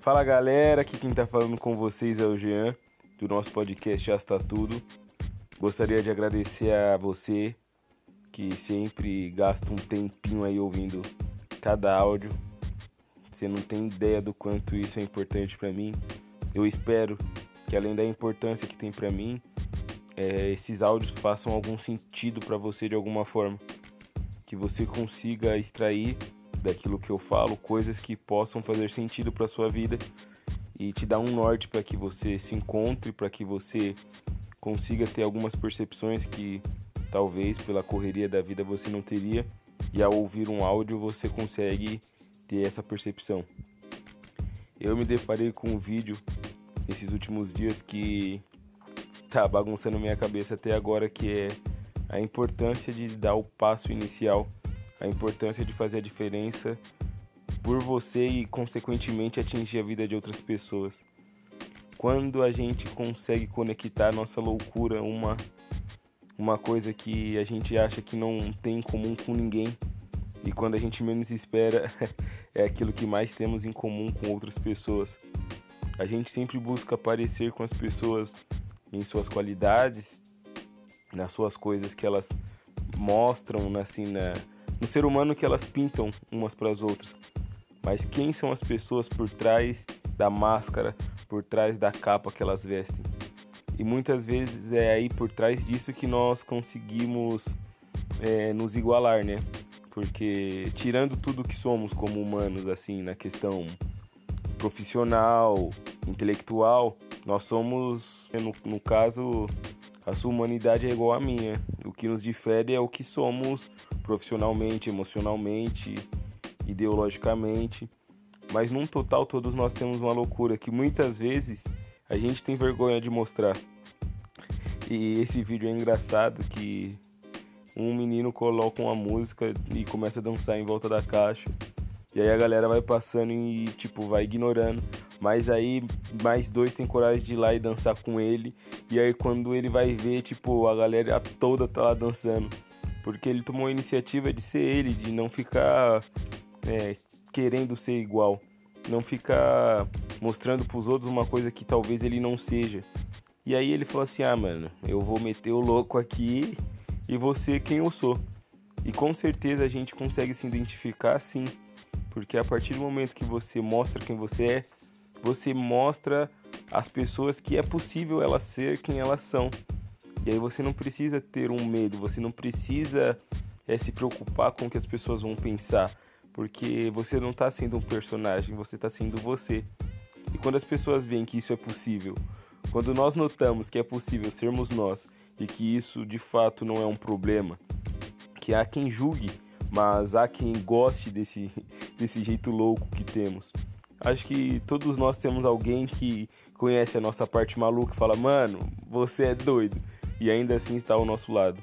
Fala galera, aqui quem tá falando com vocês é o Jean, do nosso podcast Já Está Tudo. Gostaria de agradecer a você que sempre gasta um tempinho aí ouvindo cada áudio. Você não tem ideia do quanto isso é importante para mim. Eu espero que além da importância que tem para mim, é, esses áudios façam algum sentido para você de alguma forma, que você consiga extrair daquilo que eu falo coisas que possam fazer sentido para sua vida e te dar um norte para que você se encontre, para que você consiga ter algumas percepções que talvez pela correria da vida você não teria e ao ouvir um áudio você consegue ter essa percepção. Eu me deparei com um vídeo esses últimos dias que tá bagunçando minha cabeça até agora, que é a importância de dar o passo inicial, a importância de fazer a diferença por você e consequentemente atingir a vida de outras pessoas. Quando a gente consegue conectar nossa loucura uma uma coisa que a gente acha que não tem em comum com ninguém e quando a gente menos espera é aquilo que mais temos em comum com outras pessoas. A gente sempre busca aparecer com as pessoas em suas qualidades, nas suas coisas que elas mostram, assim, na, no ser humano que elas pintam umas para as outras. Mas quem são as pessoas por trás da máscara, por trás da capa que elas vestem? E muitas vezes é aí por trás disso que nós conseguimos é, nos igualar, né? Porque tirando tudo que somos como humanos, assim, na questão profissional, intelectual, nós somos, no, no caso, a sua humanidade é igual à minha. O que nos difere é o que somos profissionalmente, emocionalmente, ideologicamente. Mas num total todos nós temos uma loucura que muitas vezes a gente tem vergonha de mostrar. E esse vídeo é engraçado que um menino coloca uma música e começa a dançar em volta da caixa. E aí a galera vai passando e tipo vai ignorando. Mas aí mais dois tem coragem de ir lá e dançar com ele. E aí quando ele vai ver, tipo, a galera toda tá lá dançando. Porque ele tomou a iniciativa de ser ele, de não ficar é, querendo ser igual. Não ficar mostrando pros outros uma coisa que talvez ele não seja. E aí ele falou assim: ah, mano, eu vou meter o louco aqui e você quem eu sou. E com certeza a gente consegue se identificar sim. Porque a partir do momento que você mostra quem você é, você mostra às pessoas que é possível elas ser quem elas são. E aí você não precisa ter um medo, você não precisa é, se preocupar com o que as pessoas vão pensar, porque você não está sendo um personagem, você está sendo você. E quando as pessoas veem que isso é possível, quando nós notamos que é possível sermos nós e que isso de fato não é um problema, que há quem julgue, mas há quem goste desse, desse jeito louco que temos. Acho que todos nós temos alguém que conhece a nossa parte maluca e fala: Mano, você é doido. E ainda assim está ao nosso lado.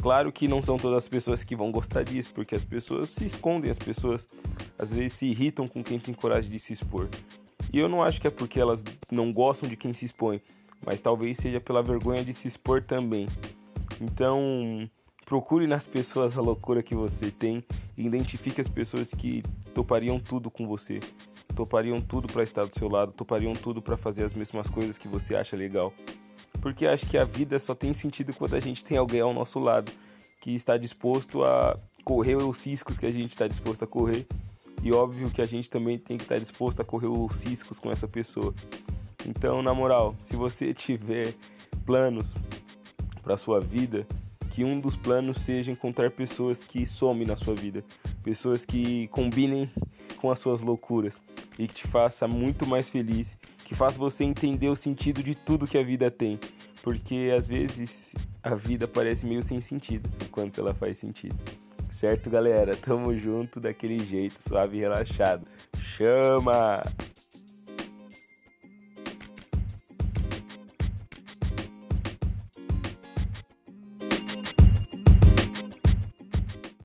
Claro que não são todas as pessoas que vão gostar disso, porque as pessoas se escondem, as pessoas às vezes se irritam com quem tem coragem de se expor. E eu não acho que é porque elas não gostam de quem se expõe, mas talvez seja pela vergonha de se expor também. Então, procure nas pessoas a loucura que você tem e identifique as pessoas que topariam tudo com você topariam tudo para estar do seu lado, topariam tudo para fazer as mesmas coisas que você acha legal. Porque acho que a vida só tem sentido quando a gente tem alguém ao nosso lado que está disposto a correr os riscos que a gente está disposto a correr. E óbvio que a gente também tem que estar disposto a correr os riscos com essa pessoa. Então, na moral, se você tiver planos para sua vida, que um dos planos seja encontrar pessoas que somem na sua vida, pessoas que combinem com as suas loucuras e que te faça muito mais feliz, que faça você entender o sentido de tudo que a vida tem, porque às vezes a vida parece meio sem sentido enquanto ela faz sentido. Certo, galera? Tamo junto daquele jeito suave e relaxado. Chama!